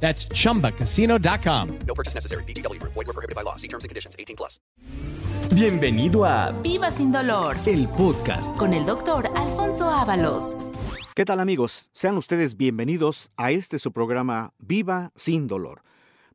That's chumbacasino.com. No purchase necessary. BGW. Void were prohibited by law. See terms and conditions. 18 plus. Bienvenido a Viva sin dolor el podcast. con el doctor Alfonso Ábalos. ¿Qué tal amigos? Sean ustedes bienvenidos a este su programa Viva sin dolor.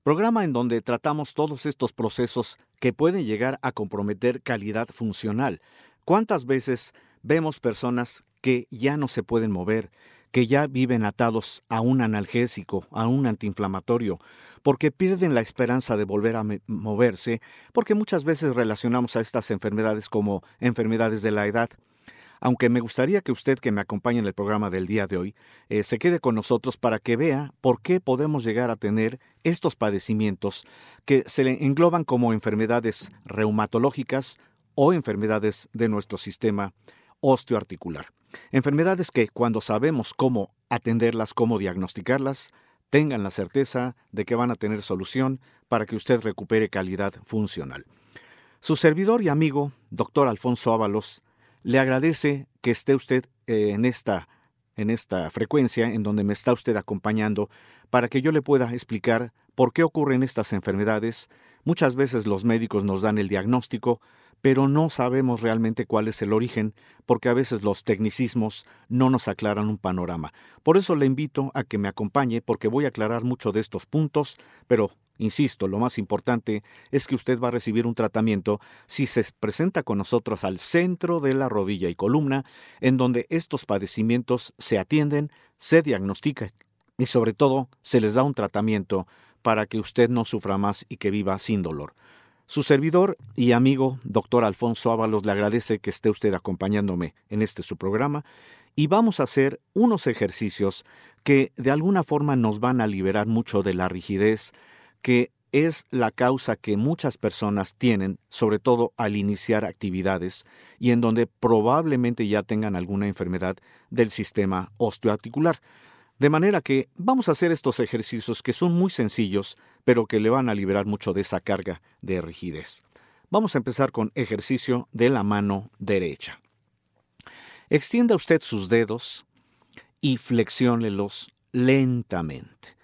Programa en donde tratamos todos estos procesos que pueden llegar a comprometer calidad funcional. ¿Cuántas veces vemos personas que ya no se pueden mover, que ya viven atados a un analgésico, a un antiinflamatorio, porque pierden la esperanza de volver a moverse, porque muchas veces relacionamos a estas enfermedades como enfermedades de la edad? aunque me gustaría que usted que me acompañe en el programa del día de hoy eh, se quede con nosotros para que vea por qué podemos llegar a tener estos padecimientos que se le engloban como enfermedades reumatológicas o enfermedades de nuestro sistema osteoarticular. Enfermedades que cuando sabemos cómo atenderlas, cómo diagnosticarlas, tengan la certeza de que van a tener solución para que usted recupere calidad funcional. Su servidor y amigo, doctor Alfonso Ábalos, le agradece que esté usted eh, en esta en esta frecuencia en donde me está usted acompañando para que yo le pueda explicar por qué ocurren estas enfermedades. Muchas veces los médicos nos dan el diagnóstico, pero no sabemos realmente cuál es el origen, porque a veces los tecnicismos no nos aclaran un panorama. Por eso le invito a que me acompañe, porque voy a aclarar mucho de estos puntos, pero Insisto, lo más importante es que usted va a recibir un tratamiento si se presenta con nosotros al centro de la rodilla y columna, en donde estos padecimientos se atienden, se diagnostican y sobre todo se les da un tratamiento para que usted no sufra más y que viva sin dolor. Su servidor y amigo, doctor Alfonso Ábalos, le agradece que esté usted acompañándome en este su programa y vamos a hacer unos ejercicios que de alguna forma nos van a liberar mucho de la rigidez, que es la causa que muchas personas tienen, sobre todo al iniciar actividades y en donde probablemente ya tengan alguna enfermedad del sistema osteoarticular. De manera que vamos a hacer estos ejercicios que son muy sencillos, pero que le van a liberar mucho de esa carga de rigidez. Vamos a empezar con ejercicio de la mano derecha. Extienda usted sus dedos y flexiónelos lentamente.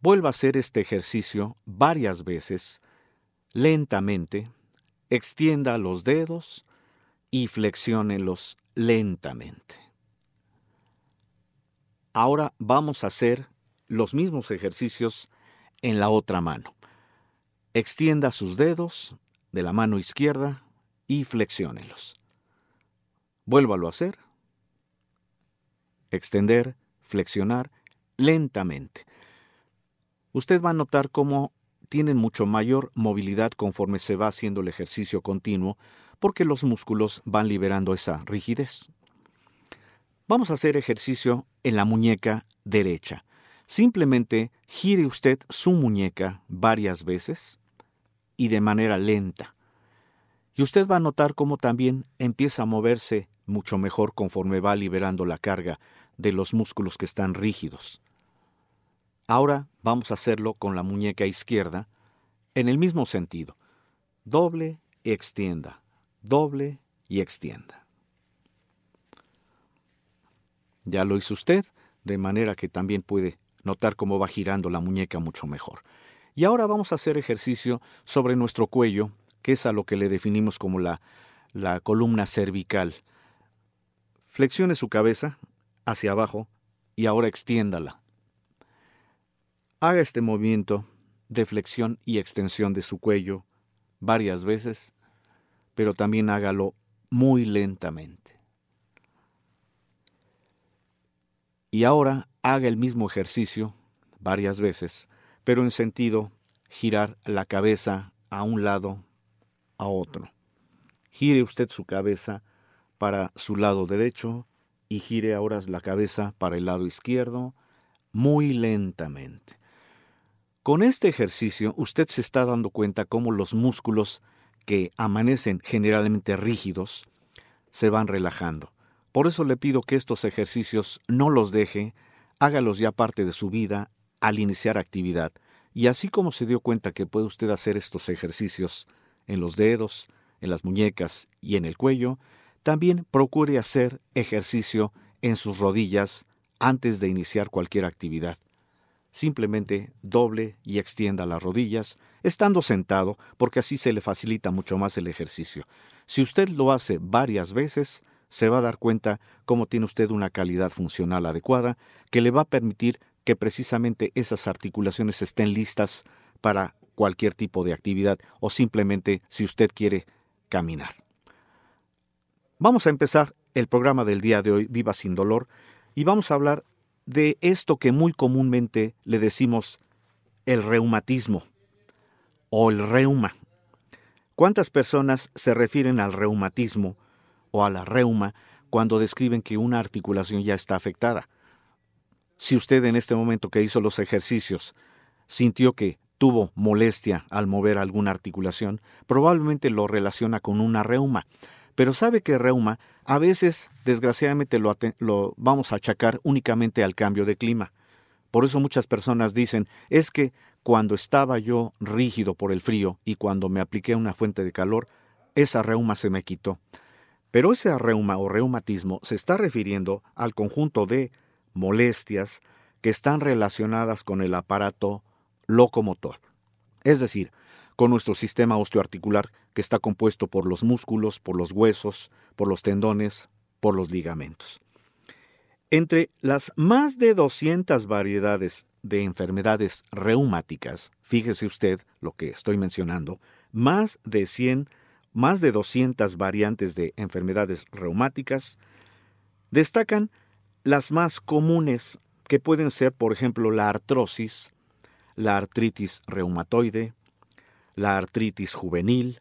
Vuelva a hacer este ejercicio varias veces, lentamente, extienda los dedos y flexiónelos lentamente. Ahora vamos a hacer los mismos ejercicios en la otra mano. Extienda sus dedos de la mano izquierda y flexiónelos. Vuélvalo a hacer. Extender, flexionar lentamente usted va a notar cómo tienen mucho mayor movilidad conforme se va haciendo el ejercicio continuo, porque los músculos van liberando esa rigidez. Vamos a hacer ejercicio en la muñeca derecha. Simplemente gire usted su muñeca varias veces y de manera lenta. Y usted va a notar cómo también empieza a moverse mucho mejor conforme va liberando la carga de los músculos que están rígidos. Ahora vamos a hacerlo con la muñeca izquierda en el mismo sentido. Doble y extienda, doble y extienda. Ya lo hizo usted, de manera que también puede notar cómo va girando la muñeca mucho mejor. Y ahora vamos a hacer ejercicio sobre nuestro cuello, que es a lo que le definimos como la, la columna cervical. Flexione su cabeza hacia abajo y ahora extiéndala. Haga este movimiento de flexión y extensión de su cuello varias veces, pero también hágalo muy lentamente. Y ahora haga el mismo ejercicio varias veces, pero en sentido girar la cabeza a un lado, a otro. Gire usted su cabeza para su lado derecho y gire ahora la cabeza para el lado izquierdo muy lentamente. Con este ejercicio usted se está dando cuenta cómo los músculos que amanecen generalmente rígidos se van relajando. Por eso le pido que estos ejercicios no los deje, hágalos ya parte de su vida al iniciar actividad. Y así como se dio cuenta que puede usted hacer estos ejercicios en los dedos, en las muñecas y en el cuello, también procure hacer ejercicio en sus rodillas antes de iniciar cualquier actividad. Simplemente doble y extienda las rodillas, estando sentado, porque así se le facilita mucho más el ejercicio. Si usted lo hace varias veces, se va a dar cuenta cómo tiene usted una calidad funcional adecuada que le va a permitir que precisamente esas articulaciones estén listas para cualquier tipo de actividad o simplemente si usted quiere caminar. Vamos a empezar el programa del día de hoy, Viva sin dolor, y vamos a hablar de esto que muy comúnmente le decimos el reumatismo o el reuma. ¿Cuántas personas se refieren al reumatismo o a la reuma cuando describen que una articulación ya está afectada? Si usted en este momento que hizo los ejercicios sintió que tuvo molestia al mover alguna articulación, probablemente lo relaciona con una reuma. Pero sabe que reuma a veces, desgraciadamente, lo, lo, vamos a achacar únicamente al cambio de clima. Por eso muchas personas dicen, es que cuando estaba yo rígido por el frío y cuando me apliqué una fuente de calor, esa reuma se me quitó. Pero ese reuma o reumatismo se está refiriendo al conjunto de molestias que están relacionadas con el aparato locomotor. Es decir, con nuestro sistema osteoarticular que está compuesto por los músculos, por los huesos, por los tendones, por los ligamentos. Entre las más de 200 variedades de enfermedades reumáticas, fíjese usted lo que estoy mencionando, más de 100, más de 200 variantes de enfermedades reumáticas, destacan las más comunes que pueden ser, por ejemplo, la artrosis, la artritis reumatoide, la artritis juvenil,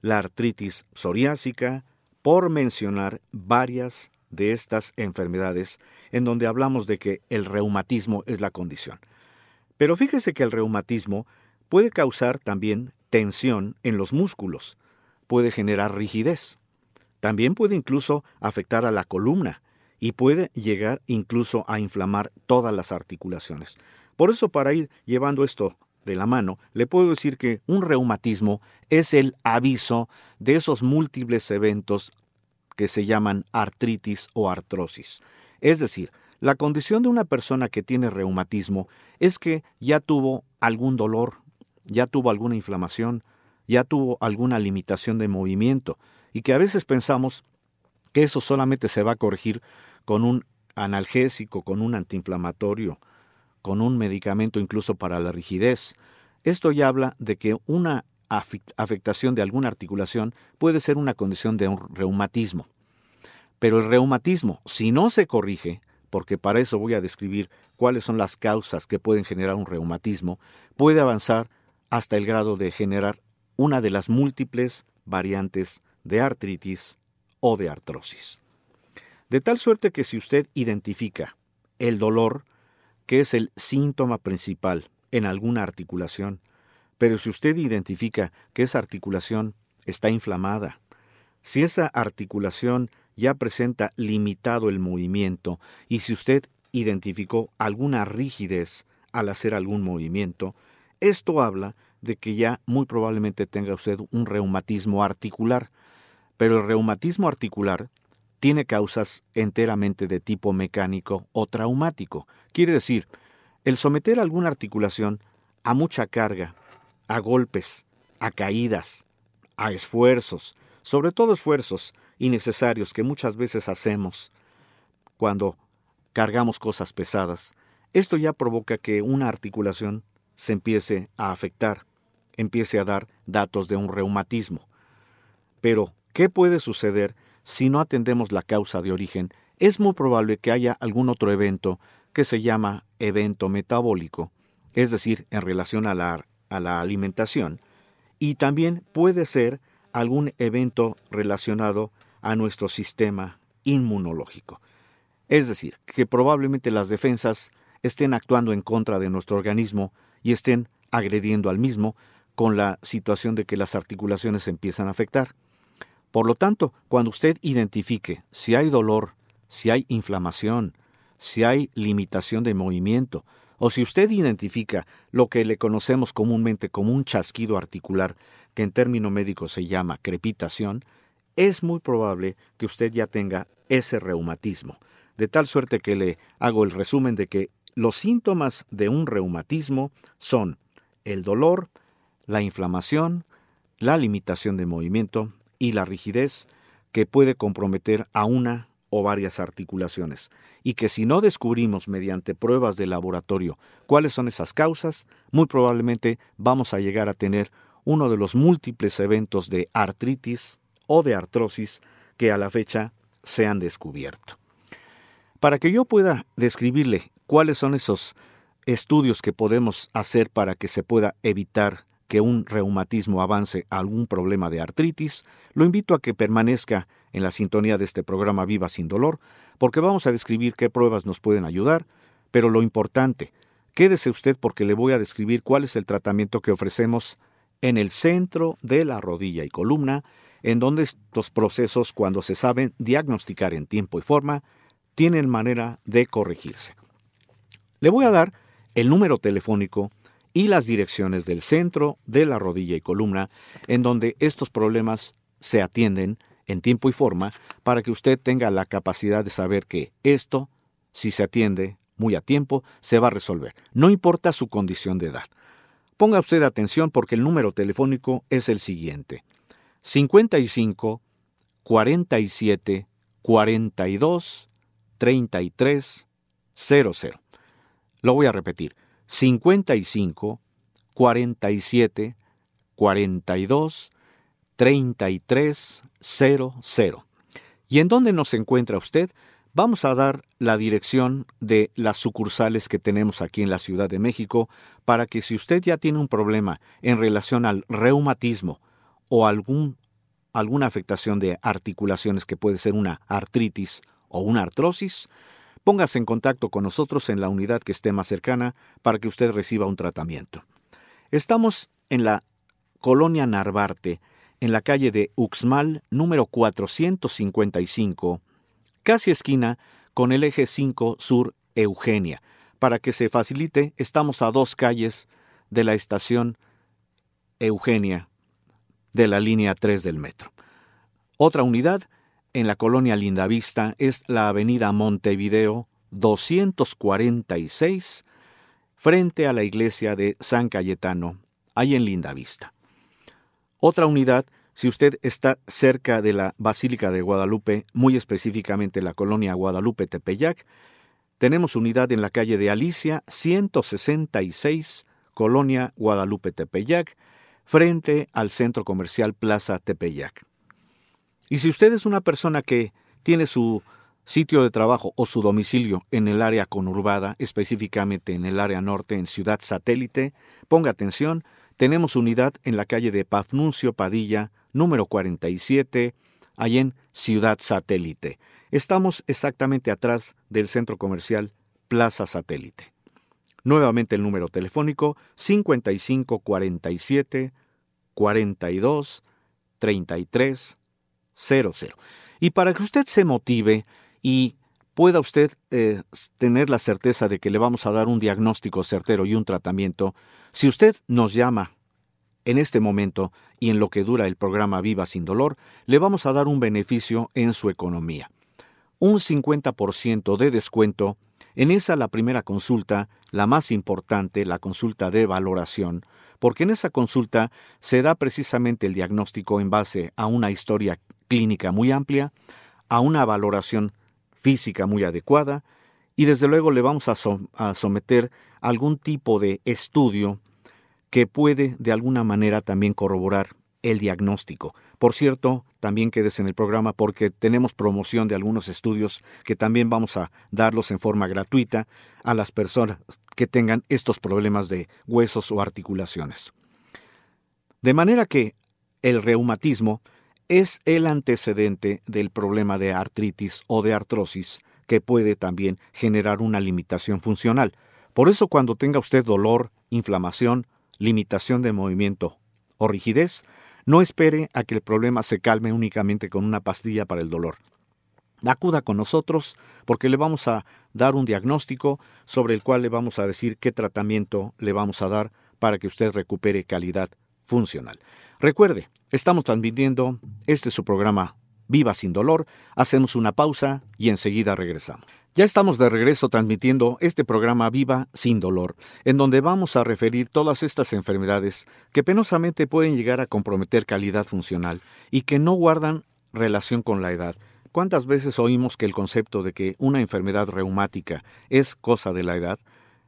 la artritis psoriásica, por mencionar varias de estas enfermedades en donde hablamos de que el reumatismo es la condición. Pero fíjese que el reumatismo puede causar también tensión en los músculos, puede generar rigidez, también puede incluso afectar a la columna y puede llegar incluso a inflamar todas las articulaciones. Por eso para ir llevando esto de la mano, le puedo decir que un reumatismo es el aviso de esos múltiples eventos que se llaman artritis o artrosis. Es decir, la condición de una persona que tiene reumatismo es que ya tuvo algún dolor, ya tuvo alguna inflamación, ya tuvo alguna limitación de movimiento, y que a veces pensamos que eso solamente se va a corregir con un analgésico, con un antiinflamatorio, con un medicamento incluso para la rigidez. Esto ya habla de que una afectación de alguna articulación puede ser una condición de un reumatismo. Pero el reumatismo, si no se corrige, porque para eso voy a describir cuáles son las causas que pueden generar un reumatismo, puede avanzar hasta el grado de generar una de las múltiples variantes de artritis o de artrosis. De tal suerte que si usted identifica el dolor, que es el síntoma principal en alguna articulación, pero si usted identifica que esa articulación está inflamada, si esa articulación ya presenta limitado el movimiento y si usted identificó alguna rigidez al hacer algún movimiento, esto habla de que ya muy probablemente tenga usted un reumatismo articular, pero el reumatismo articular tiene causas enteramente de tipo mecánico o traumático. Quiere decir, el someter alguna articulación a mucha carga, a golpes, a caídas, a esfuerzos, sobre todo esfuerzos innecesarios que muchas veces hacemos cuando cargamos cosas pesadas, esto ya provoca que una articulación se empiece a afectar, empiece a dar datos de un reumatismo. Pero, ¿qué puede suceder si no atendemos la causa de origen, es muy probable que haya algún otro evento que se llama evento metabólico, es decir, en relación a la, a la alimentación, y también puede ser algún evento relacionado a nuestro sistema inmunológico. Es decir, que probablemente las defensas estén actuando en contra de nuestro organismo y estén agrediendo al mismo con la situación de que las articulaciones se empiezan a afectar. Por lo tanto, cuando usted identifique si hay dolor, si hay inflamación, si hay limitación de movimiento, o si usted identifica lo que le conocemos comúnmente como un chasquido articular, que en término médico se llama crepitación, es muy probable que usted ya tenga ese reumatismo. De tal suerte que le hago el resumen de que los síntomas de un reumatismo son el dolor, la inflamación, la limitación de movimiento y la rigidez que puede comprometer a una o varias articulaciones, y que si no descubrimos mediante pruebas de laboratorio cuáles son esas causas, muy probablemente vamos a llegar a tener uno de los múltiples eventos de artritis o de artrosis que a la fecha se han descubierto. Para que yo pueda describirle cuáles son esos estudios que podemos hacer para que se pueda evitar que un reumatismo avance a algún problema de artritis, lo invito a que permanezca en la sintonía de este programa Viva sin Dolor, porque vamos a describir qué pruebas nos pueden ayudar, pero lo importante, quédese usted porque le voy a describir cuál es el tratamiento que ofrecemos en el centro de la rodilla y columna, en donde estos procesos, cuando se saben diagnosticar en tiempo y forma, tienen manera de corregirse. Le voy a dar el número telefónico y las direcciones del centro de la rodilla y columna, en donde estos problemas se atienden en tiempo y forma para que usted tenga la capacidad de saber que esto, si se atiende muy a tiempo, se va a resolver, no importa su condición de edad. Ponga usted atención porque el número telefónico es el siguiente: 55 47 42 33 00. Lo voy a repetir: 55 47 42 33 00. ¿Y en dónde nos encuentra usted? Vamos a dar la dirección de las sucursales que tenemos aquí en la Ciudad de México para que si usted ya tiene un problema en relación al reumatismo o algún, alguna afectación de articulaciones que puede ser una artritis o una artrosis, póngase en contacto con nosotros en la unidad que esté más cercana para que usted reciba un tratamiento. Estamos en la colonia Narvarte, en la calle de Uxmal número 455, casi esquina con el eje 5 Sur Eugenia. Para que se facilite, estamos a dos calles de la estación Eugenia de la línea 3 del metro. Otra unidad en la colonia Lindavista es la avenida Montevideo 246 frente a la iglesia de San Cayetano, ahí en Lindavista. Otra unidad, si usted está cerca de la Basílica de Guadalupe, muy específicamente la colonia Guadalupe Tepeyac, tenemos unidad en la calle de Alicia 166, colonia Guadalupe Tepeyac, frente al centro comercial Plaza Tepeyac. Y si usted es una persona que tiene su sitio de trabajo o su domicilio en el área conurbada, específicamente en el área norte, en Ciudad Satélite, ponga atención, tenemos unidad en la calle de Pafnuncio Padilla, número 47, ahí en Ciudad Satélite. Estamos exactamente atrás del centro comercial Plaza Satélite. Nuevamente el número telefónico 5547 42 33 00. Y para que usted se motive y pueda usted eh, tener la certeza de que le vamos a dar un diagnóstico certero y un tratamiento, si usted nos llama en este momento y en lo que dura el programa Viva sin Dolor, le vamos a dar un beneficio en su economía. Un 50% de descuento en esa la primera consulta, la más importante, la consulta de valoración, porque en esa consulta se da precisamente el diagnóstico en base a una historia clínica muy amplia, a una valoración física muy adecuada y desde luego le vamos a, someter algún tipo de estudio que puede de alguna manera también corroborar el diagnóstico. Por cierto, también quedes en el programa porque tenemos promoción de algunos estudios que también vamos a darlos en forma gratuita a las personas que tengan estos problemas de huesos o articulaciones. De manera que el reumatismo es el antecedente del problema de artritis o de artrosis que puede también generar una limitación funcional. Por eso cuando tenga usted dolor, inflamación, limitación de movimiento o rigidez, no espere a que el problema se calme únicamente con una pastilla para el dolor. Acuda con nosotros porque le vamos a dar un diagnóstico sobre el cual le vamos a decir qué tratamiento le vamos a dar para que usted recupere calidad funcional. Recuerde, estamos transmitiendo este su programa Viva sin dolor. Hacemos una pausa y enseguida regresamos. Ya estamos de regreso transmitiendo este programa Viva sin dolor, en donde vamos a referir todas estas enfermedades que penosamente pueden llegar a comprometer calidad funcional y que no guardan relación con la edad. ¿Cuántas veces oímos que el concepto de que una enfermedad reumática es cosa de la edad?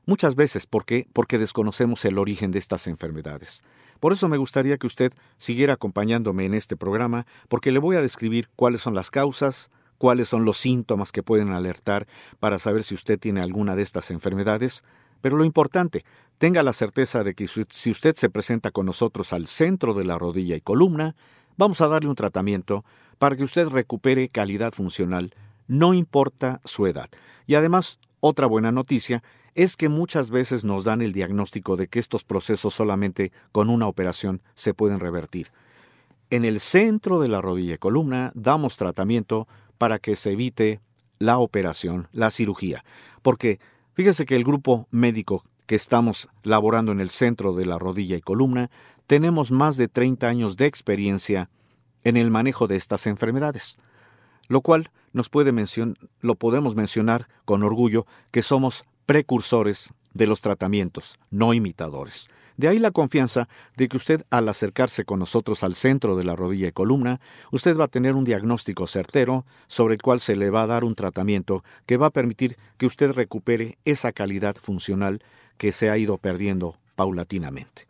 Muchas veces, ¿por qué? Porque desconocemos el origen de estas enfermedades. Por eso me gustaría que usted siguiera acompañándome en este programa, porque le voy a describir cuáles son las causas, cuáles son los síntomas que pueden alertar para saber si usted tiene alguna de estas enfermedades, pero lo importante, tenga la certeza de que si usted se presenta con nosotros al centro de la rodilla y columna, vamos a darle un tratamiento para que usted recupere calidad funcional, no importa su edad. Y además, otra buena noticia es que muchas veces nos dan el diagnóstico de que estos procesos solamente con una operación se pueden revertir. En el centro de la rodilla y columna damos tratamiento para que se evite la operación, la cirugía. Porque fíjese que el grupo médico que estamos laborando en el centro de la rodilla y columna, tenemos más de 30 años de experiencia en el manejo de estas enfermedades, lo cual nos puede lo podemos mencionar con orgullo que somos precursores de los tratamientos, no imitadores. De ahí la confianza de que usted al acercarse con nosotros al centro de la rodilla y columna, usted va a tener un diagnóstico certero sobre el cual se le va a dar un tratamiento que va a permitir que usted recupere esa calidad funcional que se ha ido perdiendo paulatinamente.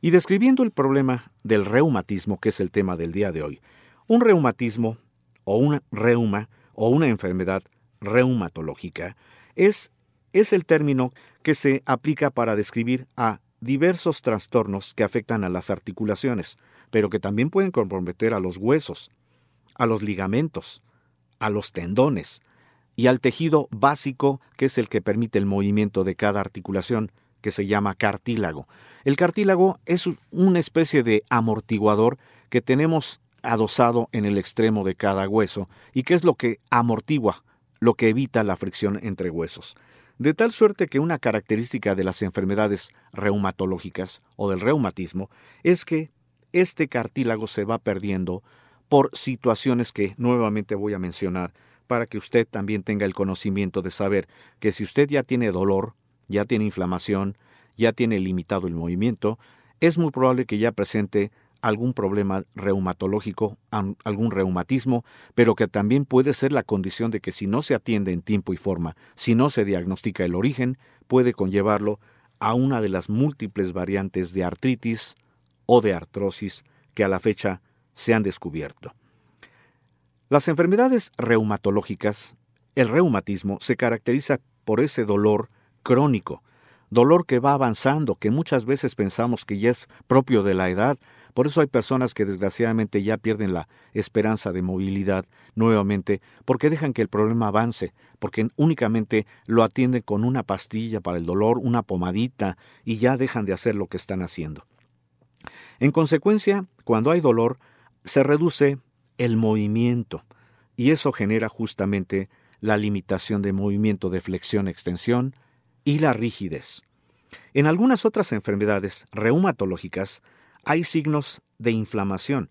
Y describiendo el problema del reumatismo, que es el tema del día de hoy, un reumatismo o un reuma o una enfermedad reumatológica es, es el término que se aplica para describir a diversos trastornos que afectan a las articulaciones, pero que también pueden comprometer a los huesos, a los ligamentos, a los tendones y al tejido básico que es el que permite el movimiento de cada articulación, que se llama cartílago. El cartílago es una especie de amortiguador que tenemos adosado en el extremo de cada hueso y que es lo que amortigua, lo que evita la fricción entre huesos de tal suerte que una característica de las enfermedades reumatológicas o del reumatismo es que este cartílago se va perdiendo por situaciones que nuevamente voy a mencionar para que usted también tenga el conocimiento de saber que si usted ya tiene dolor, ya tiene inflamación, ya tiene limitado el movimiento, es muy probable que ya presente algún problema reumatológico, algún reumatismo, pero que también puede ser la condición de que si no se atiende en tiempo y forma, si no se diagnostica el origen, puede conllevarlo a una de las múltiples variantes de artritis o de artrosis que a la fecha se han descubierto. Las enfermedades reumatológicas, el reumatismo, se caracteriza por ese dolor crónico, dolor que va avanzando, que muchas veces pensamos que ya es propio de la edad, por eso hay personas que desgraciadamente ya pierden la esperanza de movilidad nuevamente porque dejan que el problema avance, porque únicamente lo atienden con una pastilla para el dolor, una pomadita, y ya dejan de hacer lo que están haciendo. En consecuencia, cuando hay dolor, se reduce el movimiento, y eso genera justamente la limitación de movimiento de flexión-extensión y la rigidez. En algunas otras enfermedades reumatológicas, hay signos de inflamación.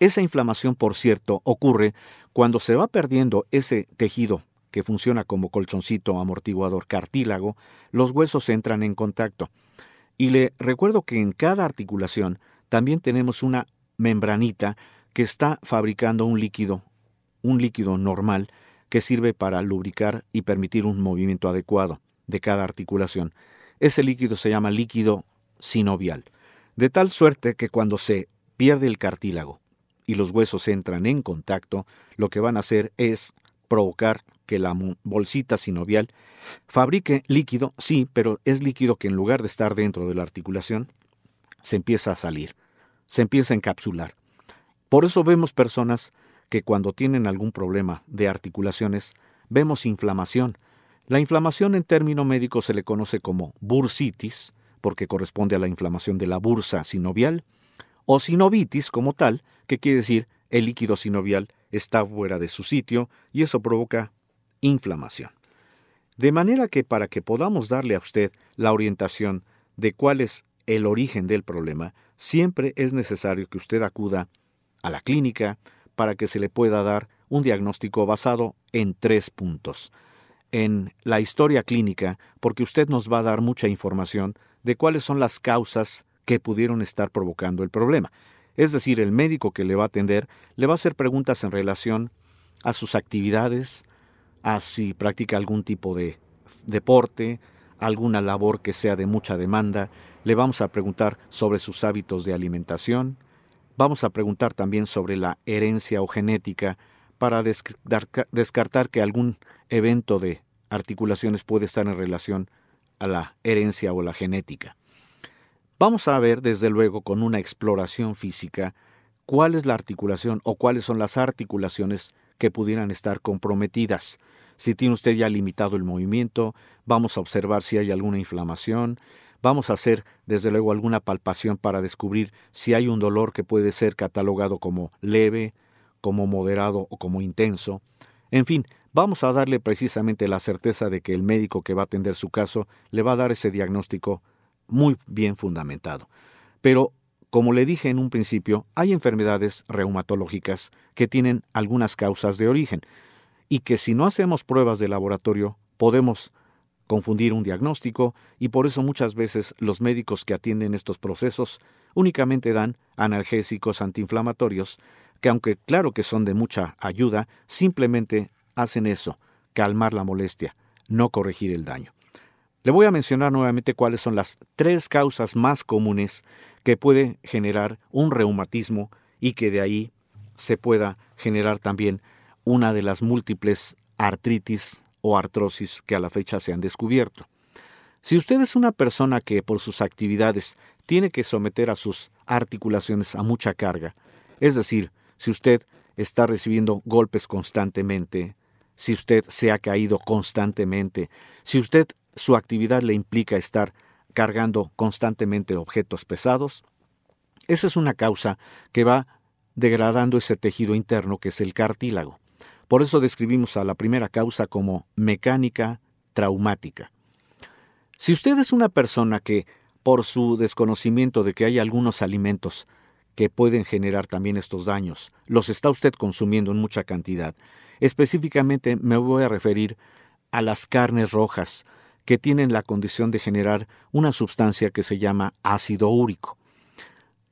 Esa inflamación, por cierto, ocurre cuando se va perdiendo ese tejido que funciona como colchoncito amortiguador cartílago, los huesos entran en contacto. Y le recuerdo que en cada articulación también tenemos una membranita que está fabricando un líquido, un líquido normal que sirve para lubricar y permitir un movimiento adecuado de cada articulación. Ese líquido se llama líquido sinovial de tal suerte que cuando se pierde el cartílago y los huesos entran en contacto, lo que van a hacer es provocar que la bolsita sinovial fabrique líquido, sí, pero es líquido que en lugar de estar dentro de la articulación, se empieza a salir, se empieza a encapsular. Por eso vemos personas que cuando tienen algún problema de articulaciones, vemos inflamación. La inflamación en término médico se le conoce como bursitis, porque corresponde a la inflamación de la bursa sinovial, o sinovitis como tal, que quiere decir el líquido sinovial está fuera de su sitio y eso provoca inflamación. De manera que para que podamos darle a usted la orientación de cuál es el origen del problema, siempre es necesario que usted acuda a la clínica para que se le pueda dar un diagnóstico basado en tres puntos. En la historia clínica, porque usted nos va a dar mucha información de cuáles son las causas que pudieron estar provocando el problema. Es decir, el médico que le va a atender le va a hacer preguntas en relación a sus actividades, a si practica algún tipo de deporte, alguna labor que sea de mucha demanda, le vamos a preguntar sobre sus hábitos de alimentación, vamos a preguntar también sobre la herencia o genética para descartar que algún evento de articulaciones puede estar en relación a la herencia o la genética. Vamos a ver, desde luego, con una exploración física, cuál es la articulación o cuáles son las articulaciones que pudieran estar comprometidas. Si tiene usted ya limitado el movimiento, vamos a observar si hay alguna inflamación, vamos a hacer desde luego alguna palpación para descubrir si hay un dolor que puede ser catalogado como leve, como moderado o como intenso. En fin, vamos a darle precisamente la certeza de que el médico que va a atender su caso le va a dar ese diagnóstico muy bien fundamentado. Pero, como le dije en un principio, hay enfermedades reumatológicas que tienen algunas causas de origen y que si no hacemos pruebas de laboratorio podemos confundir un diagnóstico y por eso muchas veces los médicos que atienden estos procesos únicamente dan analgésicos antiinflamatorios que aunque claro que son de mucha ayuda, simplemente hacen eso, calmar la molestia, no corregir el daño. Le voy a mencionar nuevamente cuáles son las tres causas más comunes que puede generar un reumatismo y que de ahí se pueda generar también una de las múltiples artritis o artrosis que a la fecha se han descubierto. Si usted es una persona que por sus actividades tiene que someter a sus articulaciones a mucha carga, es decir, si usted está recibiendo golpes constantemente, si usted se ha caído constantemente, si usted su actividad le implica estar cargando constantemente objetos pesados, esa es una causa que va degradando ese tejido interno que es el cartílago. Por eso describimos a la primera causa como mecánica traumática. Si usted es una persona que, por su desconocimiento de que hay algunos alimentos que pueden generar también estos daños, los está usted consumiendo en mucha cantidad, específicamente me voy a referir a las carnes rojas, que tienen la condición de generar una sustancia que se llama ácido úrico.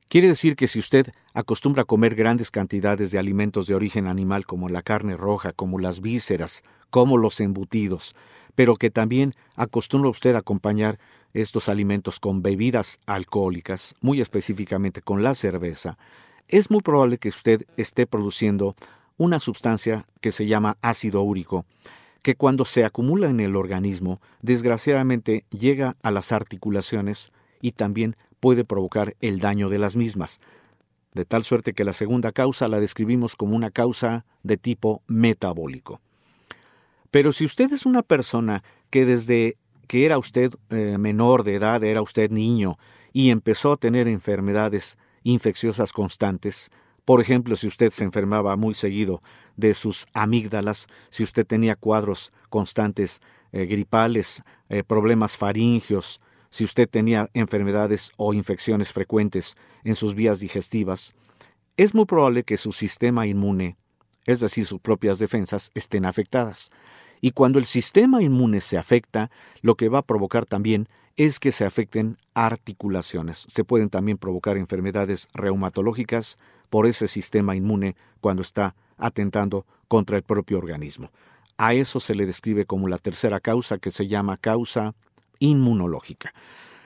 Quiere decir que si usted acostumbra a comer grandes cantidades de alimentos de origen animal como la carne roja, como las vísceras, como los embutidos, pero que también acostumbra usted a acompañar estos alimentos con bebidas alcohólicas, muy específicamente con la cerveza, es muy probable que usted esté produciendo una sustancia que se llama ácido úrico, que cuando se acumula en el organismo, desgraciadamente llega a las articulaciones y también puede provocar el daño de las mismas. De tal suerte que la segunda causa la describimos como una causa de tipo metabólico. Pero si usted es una persona que desde que era usted eh, menor de edad, era usted niño, y empezó a tener enfermedades infecciosas constantes, por ejemplo, si usted se enfermaba muy seguido de sus amígdalas, si usted tenía cuadros constantes eh, gripales, eh, problemas faringios, si usted tenía enfermedades o infecciones frecuentes en sus vías digestivas, es muy probable que su sistema inmune, es decir, sus propias defensas, estén afectadas. Y cuando el sistema inmune se afecta, lo que va a provocar también es que se afecten articulaciones. Se pueden también provocar enfermedades reumatológicas por ese sistema inmune cuando está atentando contra el propio organismo. A eso se le describe como la tercera causa que se llama causa inmunológica.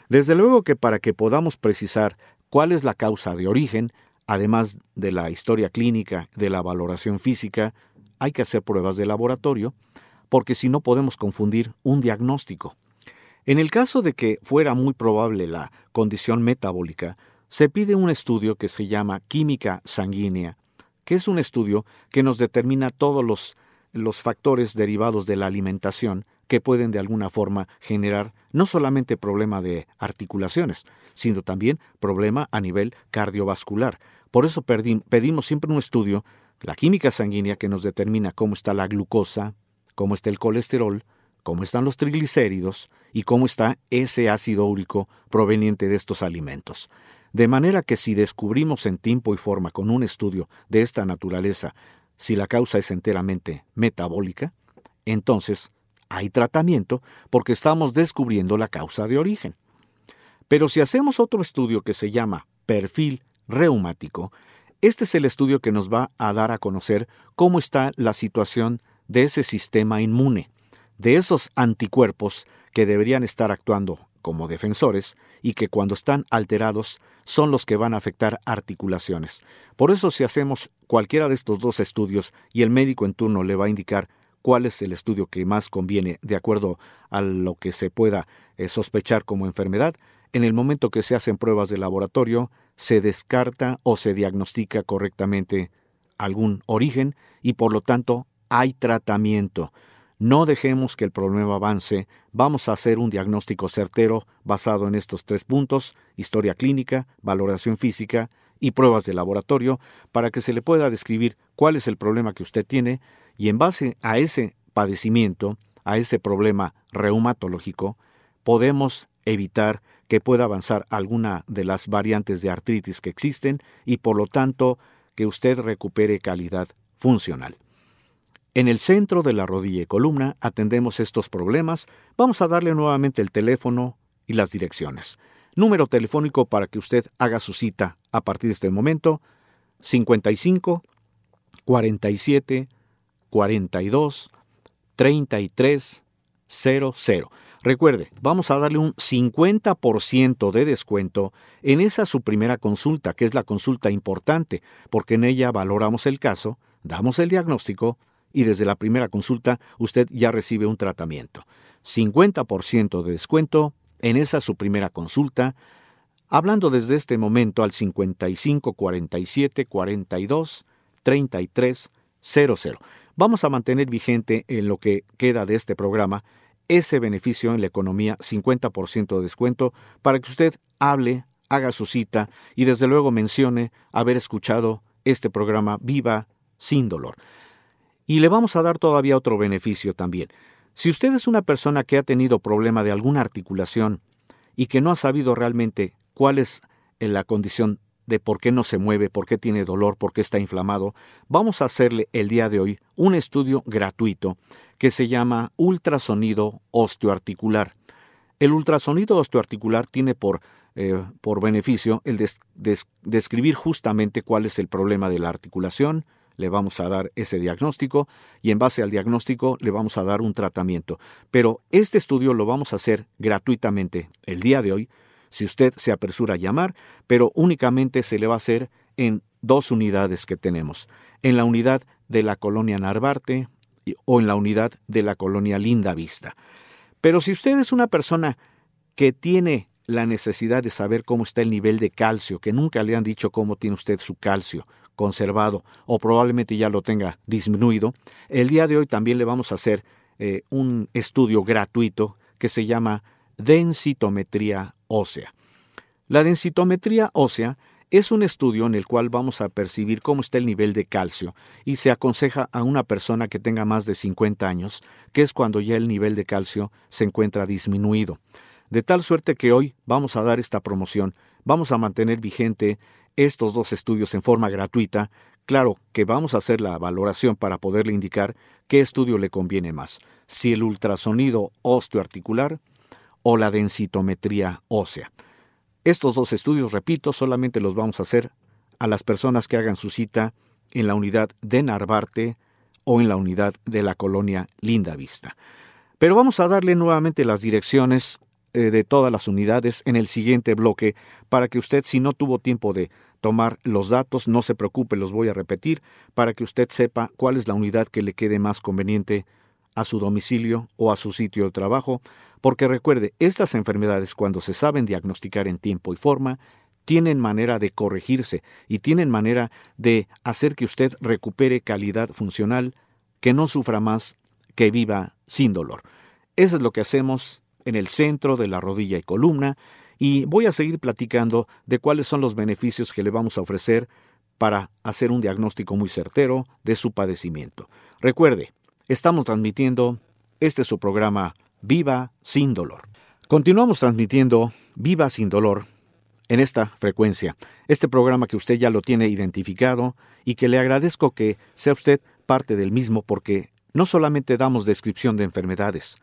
Desde luego que para que podamos precisar cuál es la causa de origen, además de la historia clínica, de la valoración física, hay que hacer pruebas de laboratorio, porque si no podemos confundir un diagnóstico. En el caso de que fuera muy probable la condición metabólica, se pide un estudio que se llama química sanguínea, que es un estudio que nos determina todos los, factores derivados de la alimentación que pueden de alguna forma generar no solamente problema de articulaciones, sino también problema a nivel cardiovascular. Por eso pedimos siempre un estudio, la química sanguínea que nos determina cómo está la glucosa, cómo está el colesterol, cómo están los triglicéridos y cómo está ese ácido úrico proveniente de estos alimentos. De manera que si descubrimos en tiempo y forma con un estudio de esta naturaleza si la causa es enteramente metabólica, entonces hay tratamiento porque estamos descubriendo la causa de origen. Pero si hacemos otro estudio que se llama perfil reumático, este es el estudio que nos va a dar a conocer cómo está la situación de ese sistema inmune, de esos anticuerpos que deberían estar actuando como defensores y que cuando están alterados son los que van a afectar articulaciones. Por eso si hacemos cualquiera de estos dos estudios y el médico en turno le va a indicar cuál es el estudio que más conviene de acuerdo a lo que se pueda eh, sospechar como enfermedad, en el momento que se hacen pruebas de laboratorio, se descarta o se diagnostica correctamente algún origen y por lo tanto hay tratamiento. No dejemos que el problema avance, vamos a hacer un diagnóstico certero basado en estos tres puntos, historia clínica, valoración física y pruebas de laboratorio, para que se le pueda describir cuál es el problema que usted tiene y en base a ese padecimiento, a ese problema reumatológico, podemos evitar que pueda avanzar alguna de las variantes de artritis que existen y por lo tanto que usted recupere calidad funcional. En el centro de la rodilla y columna atendemos estos problemas. Vamos a darle nuevamente el teléfono y las direcciones. Número telefónico para que usted haga su cita a partir de este momento 55 47 42 33 00. Recuerde, vamos a darle un 50% de descuento en esa su primera consulta, que es la consulta importante, porque en ella valoramos el caso, damos el diagnóstico y desde la primera consulta usted ya recibe un tratamiento. 50% de descuento en esa su primera consulta, hablando desde este momento al 55 47 42 33 00. Vamos a mantener vigente en lo que queda de este programa ese beneficio en la economía 50% de descuento para que usted hable, haga su cita y desde luego mencione haber escuchado este programa Viva sin dolor. Y le vamos a dar todavía otro beneficio también. Si usted es una persona que ha tenido problema de alguna articulación y que no ha sabido realmente cuál es eh, la condición de por qué no se mueve, por qué tiene dolor, por qué está inflamado, vamos a hacerle el día de hoy un estudio gratuito que se llama ultrasonido osteoarticular. El ultrasonido osteoarticular tiene por, eh, por beneficio el de describir justamente cuál es el problema de la articulación, le vamos a dar ese diagnóstico y en base al diagnóstico le vamos a dar un tratamiento. Pero este estudio lo vamos a hacer gratuitamente el día de hoy, si usted se apresura a llamar, pero únicamente se le va a hacer en dos unidades que tenemos, en la unidad de la colonia Narvarte o en la unidad de la colonia Linda Vista. Pero si usted es una persona que tiene la necesidad de saber cómo está el nivel de calcio, que nunca le han dicho cómo tiene usted su calcio, conservado o probablemente ya lo tenga disminuido, el día de hoy también le vamos a hacer eh, un estudio gratuito que se llama densitometría ósea. La densitometría ósea es un estudio en el cual vamos a percibir cómo está el nivel de calcio y se aconseja a una persona que tenga más de 50 años, que es cuando ya el nivel de calcio se encuentra disminuido. De tal suerte que hoy vamos a dar esta promoción, vamos a mantener vigente estos dos estudios en forma gratuita, claro que vamos a hacer la valoración para poderle indicar qué estudio le conviene más, si el ultrasonido osteoarticular o la densitometría ósea. Estos dos estudios, repito, solamente los vamos a hacer a las personas que hagan su cita en la unidad de Narvarte o en la unidad de la colonia Linda Vista. Pero vamos a darle nuevamente las direcciones eh, de todas las unidades en el siguiente bloque para que usted, si no tuvo tiempo de tomar los datos, no se preocupe, los voy a repetir para que usted sepa cuál es la unidad que le quede más conveniente a su domicilio o a su sitio de trabajo, porque recuerde, estas enfermedades cuando se saben diagnosticar en tiempo y forma, tienen manera de corregirse y tienen manera de hacer que usted recupere calidad funcional, que no sufra más, que viva sin dolor. Eso es lo que hacemos en el centro de la rodilla y columna y voy a seguir platicando de cuáles son los beneficios que le vamos a ofrecer para hacer un diagnóstico muy certero de su padecimiento. Recuerde, estamos transmitiendo este es su programa Viva sin dolor. Continuamos transmitiendo Viva sin dolor en esta frecuencia, este programa que usted ya lo tiene identificado y que le agradezco que sea usted parte del mismo porque no solamente damos descripción de enfermedades,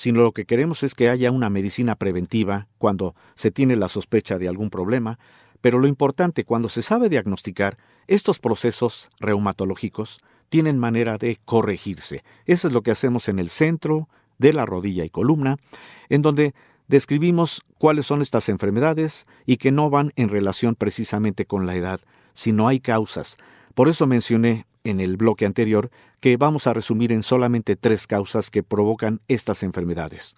sino lo que queremos es que haya una medicina preventiva cuando se tiene la sospecha de algún problema, pero lo importante cuando se sabe diagnosticar, estos procesos reumatológicos tienen manera de corregirse. Eso es lo que hacemos en el centro de la rodilla y columna, en donde describimos cuáles son estas enfermedades y que no van en relación precisamente con la edad, sino hay causas. Por eso mencioné en el bloque anterior que vamos a resumir en solamente tres causas que provocan estas enfermedades.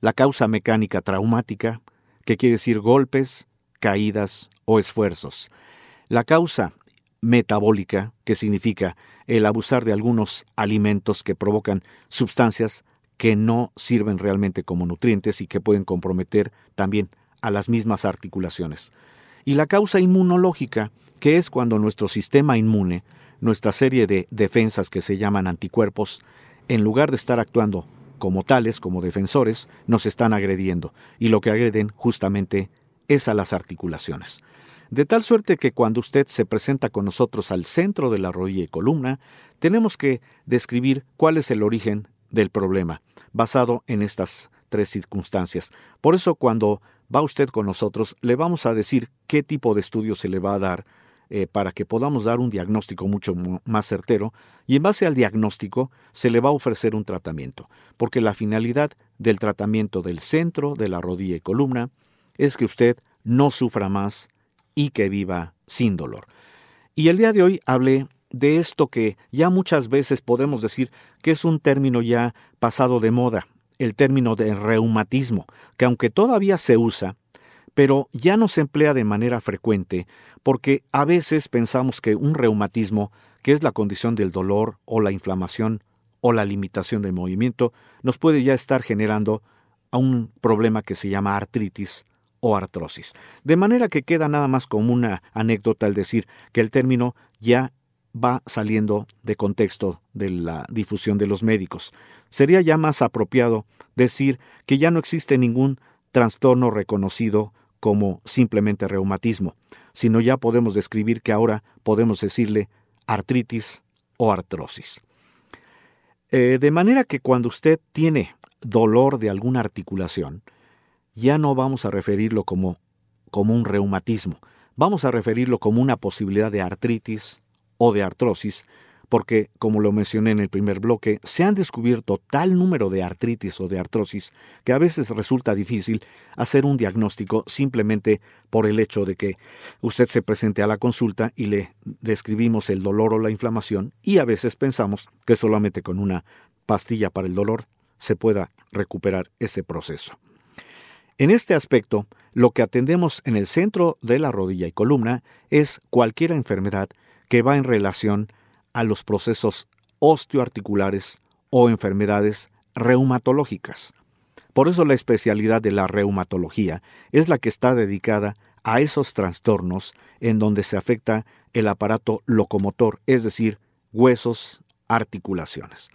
La causa mecánica traumática, que quiere decir golpes, caídas o esfuerzos. La causa metabólica, que significa el abusar de algunos alimentos que provocan sustancias que no sirven realmente como nutrientes y que pueden comprometer también a las mismas articulaciones. Y la causa inmunológica, que es cuando nuestro sistema inmune, nuestra serie de defensas que se llaman anticuerpos, en lugar de estar actuando como tales, como defensores, nos están agrediendo, y lo que agreden justamente es a las articulaciones. De tal suerte que cuando usted se presenta con nosotros al centro de la rodilla y columna, tenemos que describir cuál es el origen del problema, basado en estas tres circunstancias. Por eso cuando va usted con nosotros, le vamos a decir qué tipo de estudio se le va a dar eh, para que podamos dar un diagnóstico mucho más certero y en base al diagnóstico se le va a ofrecer un tratamiento, porque la finalidad del tratamiento del centro de la rodilla y columna es que usted no sufra más y que viva sin dolor. Y el día de hoy hablé de esto que ya muchas veces podemos decir que es un término ya pasado de moda, el término de reumatismo, que aunque todavía se usa, pero ya no se emplea de manera frecuente, porque a veces pensamos que un reumatismo, que es la condición del dolor o la inflamación o la limitación del movimiento, nos puede ya estar generando a un problema que se llama artritis o artrosis. De manera que queda nada más como una anécdota al decir que el término ya va saliendo de contexto de la difusión de los médicos. Sería ya más apropiado decir que ya no existe ningún trastorno reconocido como simplemente reumatismo, sino ya podemos describir que ahora podemos decirle artritis o artrosis. Eh, de manera que cuando usted tiene dolor de alguna articulación, ya no vamos a referirlo como, como un reumatismo, vamos a referirlo como una posibilidad de artritis o de artrosis, porque, como lo mencioné en el primer bloque, se han descubierto tal número de artritis o de artrosis que a veces resulta difícil hacer un diagnóstico simplemente por el hecho de que usted se presente a la consulta y le describimos el dolor o la inflamación y a veces pensamos que solamente con una pastilla para el dolor se pueda recuperar ese proceso. En este aspecto, lo que atendemos en el centro de la rodilla y columna es cualquier enfermedad que va en relación a los procesos osteoarticulares o enfermedades reumatológicas. Por eso la especialidad de la reumatología es la que está dedicada a esos trastornos en donde se afecta el aparato locomotor, es decir, huesos, articulaciones.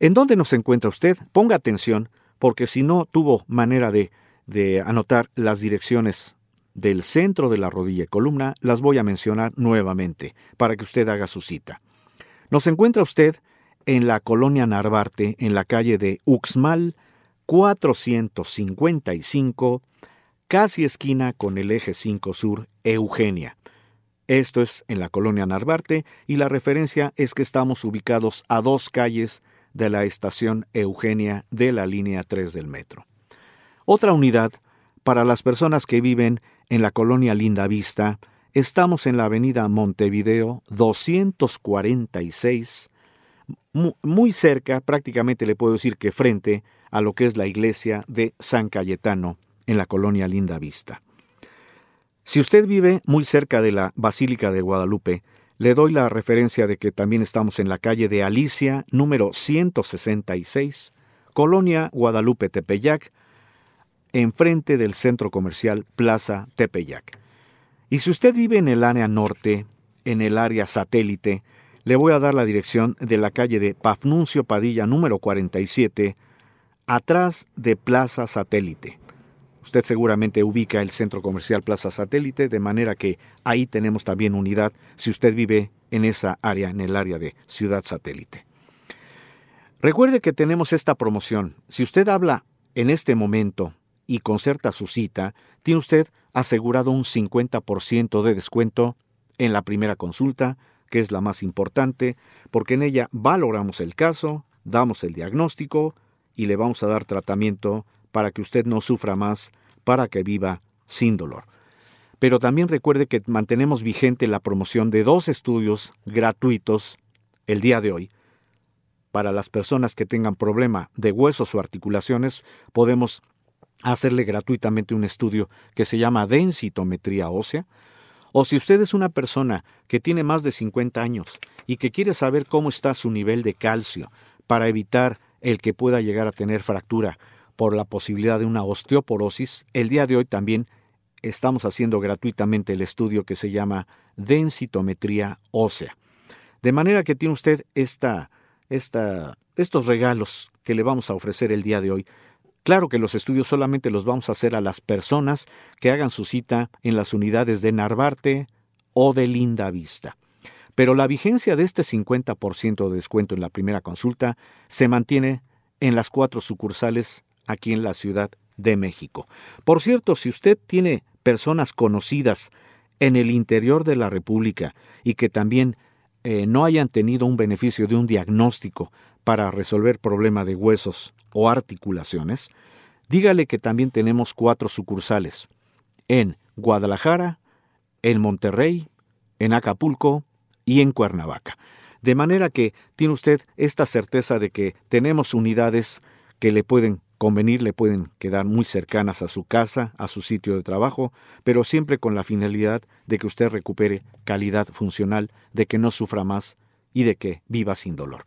¿En dónde nos encuentra usted? Ponga atención, porque si no tuvo manera de, de anotar las direcciones del centro de la rodilla y columna las voy a mencionar nuevamente para que usted haga su cita. Nos encuentra usted en la colonia Narvarte, en la calle de Uxmal 455, casi esquina con el eje 5 sur, Eugenia. Esto es en la colonia Narvarte y la referencia es que estamos ubicados a dos calles de la estación Eugenia de la línea 3 del metro. Otra unidad para las personas que viven en la colonia Linda Vista, estamos en la avenida Montevideo 246, muy cerca, prácticamente le puedo decir que frente a lo que es la iglesia de San Cayetano en la colonia Linda Vista. Si usted vive muy cerca de la Basílica de Guadalupe, le doy la referencia de que también estamos en la calle de Alicia, número 166, Colonia Guadalupe Tepeyac, enfrente del centro comercial Plaza Tepeyac. Y si usted vive en el área norte, en el área satélite, le voy a dar la dirección de la calle de Pafnuncio Padilla número 47, atrás de Plaza Satélite. Usted seguramente ubica el centro comercial Plaza Satélite, de manera que ahí tenemos también unidad si usted vive en esa área, en el área de Ciudad Satélite. Recuerde que tenemos esta promoción. Si usted habla en este momento y concerta su cita, tiene usted asegurado un 50% de descuento en la primera consulta, que es la más importante, porque en ella valoramos el caso, damos el diagnóstico y le vamos a dar tratamiento para que usted no sufra más, para que viva sin dolor. Pero también recuerde que mantenemos vigente la promoción de dos estudios gratuitos el día de hoy. Para las personas que tengan problema de huesos o articulaciones, podemos hacerle gratuitamente un estudio que se llama densitometría ósea. O si usted es una persona que tiene más de 50 años y que quiere saber cómo está su nivel de calcio para evitar el que pueda llegar a tener fractura por la posibilidad de una osteoporosis, el día de hoy también estamos haciendo gratuitamente el estudio que se llama densitometría ósea. De manera que tiene usted estos regalos que le vamos a ofrecer el día de hoy. Claro que los estudios solamente los vamos a hacer a las personas que hagan su cita en las unidades de Narvarte o de Linda Vista. Pero la vigencia de este 50% de descuento en la primera consulta se mantiene en las cuatro sucursales aquí en la Ciudad de México. Por cierto, si usted tiene personas conocidas en el interior de la República y que también eh, no hayan tenido un beneficio de un diagnóstico para resolver problema de huesos o articulaciones, dígale que también tenemos cuatro sucursales en Guadalajara, en Monterrey, en Acapulco y en Cuernavaca. De manera que tiene usted esta certeza de que tenemos unidades que le pueden convenir, le pueden quedar muy cercanas a su casa, a su sitio de trabajo, pero siempre con la finalidad de que usted recupere calidad funcional, de que no sufra más y de que viva sin dolor.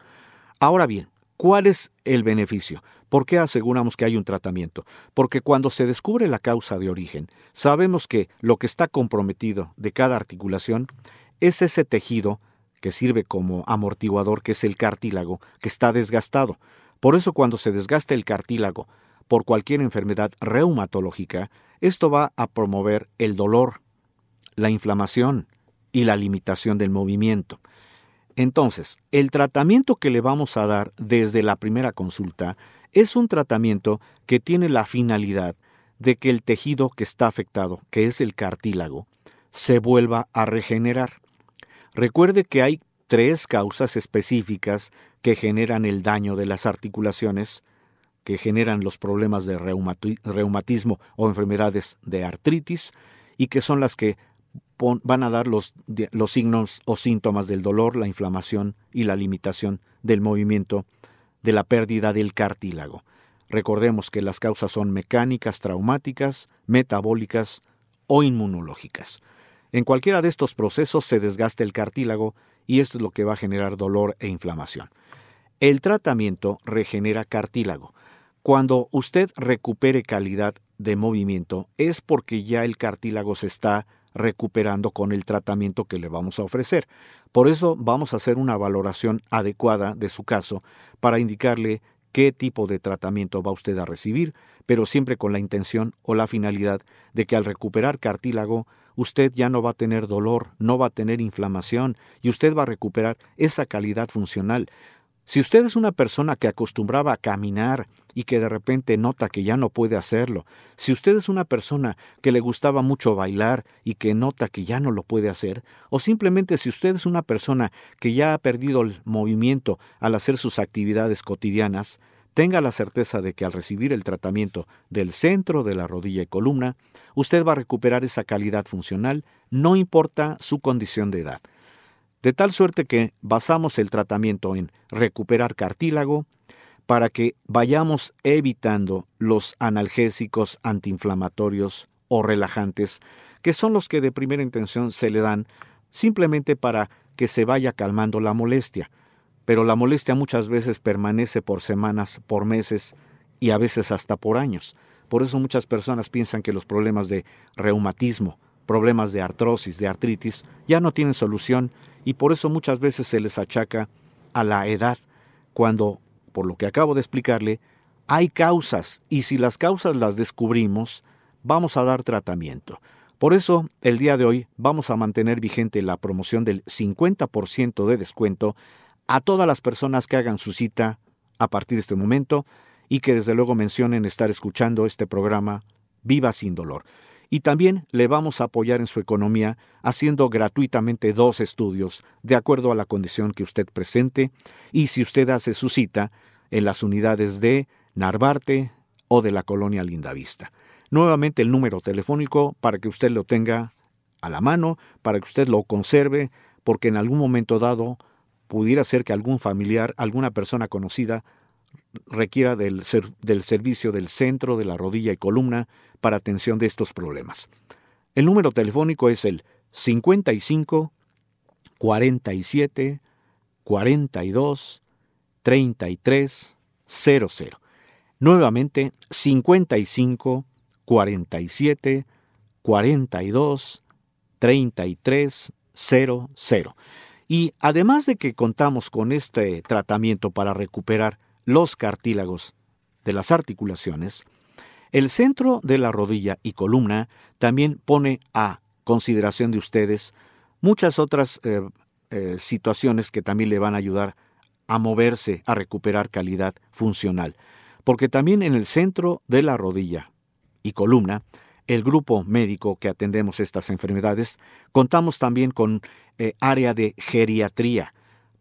Ahora bien, ¿cuál es el beneficio? ¿Por qué aseguramos que hay un tratamiento? Porque cuando se descubre la causa de origen, sabemos que lo que está comprometido de cada articulación es ese tejido que sirve como amortiguador, que es el cartílago, que está desgastado. Por eso cuando se desgasta el cartílago por cualquier enfermedad reumatológica, esto va a promover el dolor, la inflamación y la limitación del movimiento. Entonces, el tratamiento que le vamos a dar desde la primera consulta es un tratamiento que tiene la finalidad de que el tejido que está afectado, que es el cartílago, se vuelva a regenerar. Recuerde que hay tres causas específicas que generan el daño de las articulaciones, que generan los problemas de reumatismo o enfermedades de artritis, y que son las que van a dar los, los signos o síntomas del dolor, la inflamación y la limitación del movimiento de la pérdida del cartílago. Recordemos que las causas son mecánicas, traumáticas, metabólicas o inmunológicas. En cualquiera de estos procesos se desgasta el cartílago y esto es lo que va a generar dolor e inflamación. El tratamiento regenera cartílago. Cuando usted recupere calidad de movimiento es porque ya el cartílago se está recuperando con el tratamiento que le vamos a ofrecer. Por eso vamos a hacer una valoración adecuada de su caso para indicarle qué tipo de tratamiento va usted a recibir, pero siempre con la intención o la finalidad de que al recuperar cartílago usted ya no va a tener dolor, no va a tener inflamación y usted va a recuperar esa calidad funcional. Si usted es una persona que acostumbraba a caminar y que de repente nota que ya no puede hacerlo, si usted es una persona que le gustaba mucho bailar y que nota que ya no lo puede hacer, o simplemente si usted es una persona que ya ha perdido el movimiento al hacer sus actividades cotidianas, tenga la certeza de que al recibir el tratamiento del centro de la rodilla y columna, usted va a recuperar esa calidad funcional, no importa su condición de edad de tal suerte que basamos el tratamiento en recuperar cartílago para que vayamos evitando los analgésicos antiinflamatorios o relajantes, que son los que de primera intención se le dan simplemente para que se vaya calmando la molestia. pero la molestia muchas veces permanece por semanas, por meses y a veces hasta por años. Por eso muchas personas piensan que los problemas de reumatismo, problemas de artrosis, de artritis, ya no tienen solución y por eso muchas veces se les achaca a la edad, cuando, por lo que acabo de explicarle, hay causas y si las causas las descubrimos, vamos a dar tratamiento. Por eso, el día de hoy vamos a mantener vigente la promoción del 50% de descuento a todas las personas que hagan su cita a partir de este momento y que desde luego mencionen estar escuchando este programa Viva sin dolor. Y también le vamos a apoyar en su economía haciendo gratuitamente dos estudios de acuerdo a la condición que usted presente y si usted hace su cita en las unidades de Narvarte o de la colonia Lindavista. Nuevamente el número telefónico para que usted lo tenga a la mano, para que usted lo conserve, porque en algún momento dado pudiera ser que algún familiar, alguna persona conocida, requiera del, del, servicio del centro de la rodilla y columna para atención de estos problemas. El número telefónico es el 55 47 42 33 00. Nuevamente 55 47 42 33 00. Y además de que contamos con este tratamiento para recuperar los cartílagos de las articulaciones, el centro de la rodilla y columna también pone a consideración de ustedes muchas otras eh, eh, situaciones que también le van a ayudar a moverse, a recuperar calidad funcional. Porque también en el centro de la rodilla y columna el grupo médico que atendemos estas enfermedades, contamos también con eh, área de geriatría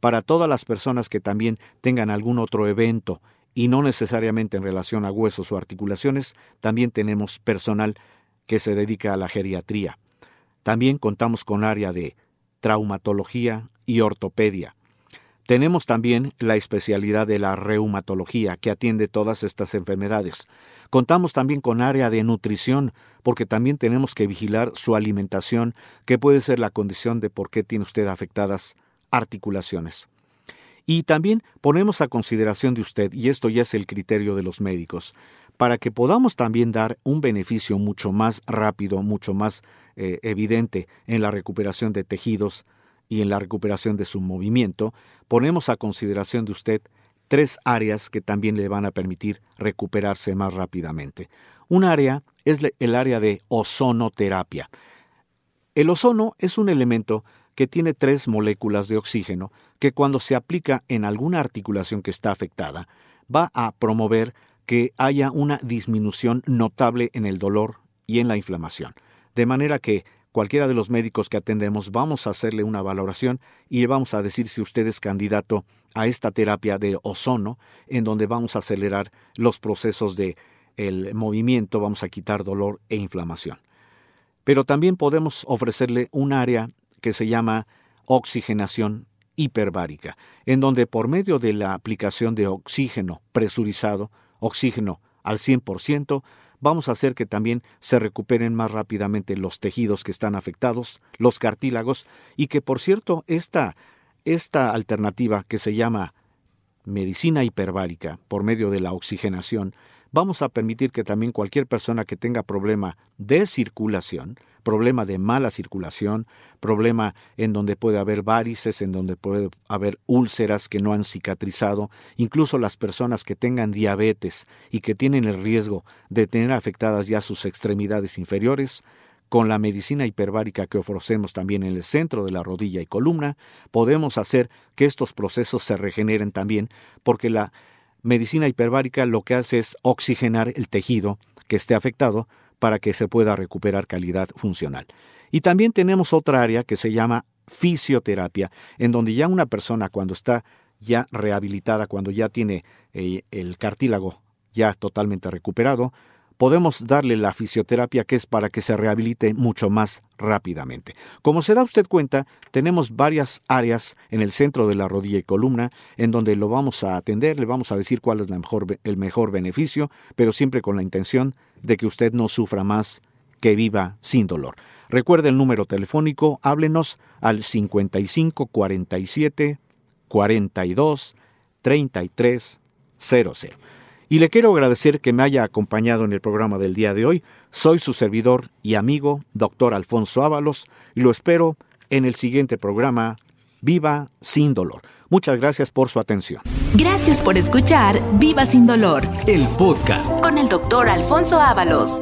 para todas las personas que también tengan algún otro evento y no necesariamente en relación a huesos o articulaciones, también tenemos personal que se dedica a la geriatría. También contamos con área de traumatología y ortopedia. Tenemos también la especialidad de la reumatología que atiende todas estas enfermedades. Contamos también con área de nutrición, porque también tenemos que vigilar su alimentación, que puede ser la condición de por qué tiene usted afectadas articulaciones. Y también ponemos a consideración de usted, y esto ya es el criterio de los médicos, para que podamos también dar un beneficio mucho más rápido, mucho más eh, evidente en la recuperación de tejidos y en la recuperación de su movimiento, ponemos a consideración de usted tres áreas que también le van a permitir recuperarse más rápidamente. Un área es el área de ozonoterapia. El ozono es un elemento que tiene tres moléculas de oxígeno que cuando se aplica en alguna articulación que está afectada, va a promover que haya una disminución notable en el dolor y en la inflamación. De manera que cualquiera de los médicos que atendemos vamos a hacerle una valoración y le vamos a decir si usted es candidato a esta terapia de ozono, en donde vamos a acelerar los procesos de el movimiento, vamos a quitar dolor e inflamación. Pero también podemos ofrecerle un área que se llama oxigenación hiperbárica, en donde por medio de la aplicación de oxígeno presurizado, oxígeno al 100%, vamos a hacer que también se recuperen más rápidamente los tejidos que están afectados, los cartílagos, y que por cierto, esta, esta alternativa que se llama medicina hiperbárica por medio de la oxigenación, vamos a permitir que también cualquier persona que tenga problema de circulación, problema de mala circulación, problema en donde puede haber varices, en donde puede haber úlceras que no han cicatrizado, incluso las personas que tengan diabetes y que tienen el riesgo de tener afectadas ya sus extremidades inferiores, con la medicina hiperbárica que ofrecemos también en el centro de la rodilla y columna, podemos hacer que estos procesos se regeneren también, porque la medicina hiperbárica lo que hace es oxigenar el tejido que esté afectado para que se pueda recuperar calidad funcional. Y también tenemos otra área que se llama fisioterapia, en donde ya una persona cuando está ya rehabilitada, cuando ya tiene eh, el cartílago ya totalmente recuperado, podemos darle la fisioterapia que es para que se rehabilite mucho más rápidamente. Como se da usted cuenta, tenemos varias áreas en el centro de la rodilla y columna en donde lo vamos a atender, le vamos a decir cuál es el mejor beneficio, pero siempre con la intención de que usted no sufra más, que viva sin dolor. Recuerde el número telefónico, háblenos al 55 47 42 33 00. Y le quiero agradecer que me haya acompañado en el programa del día de hoy. Soy su servidor y amigo, doctor Alfonso Ábalos, y lo espero en el siguiente programa, Viva sin dolor. Muchas gracias por su atención. Gracias por escuchar Viva sin dolor El podcast. con el doctor Alfonso Ábalos.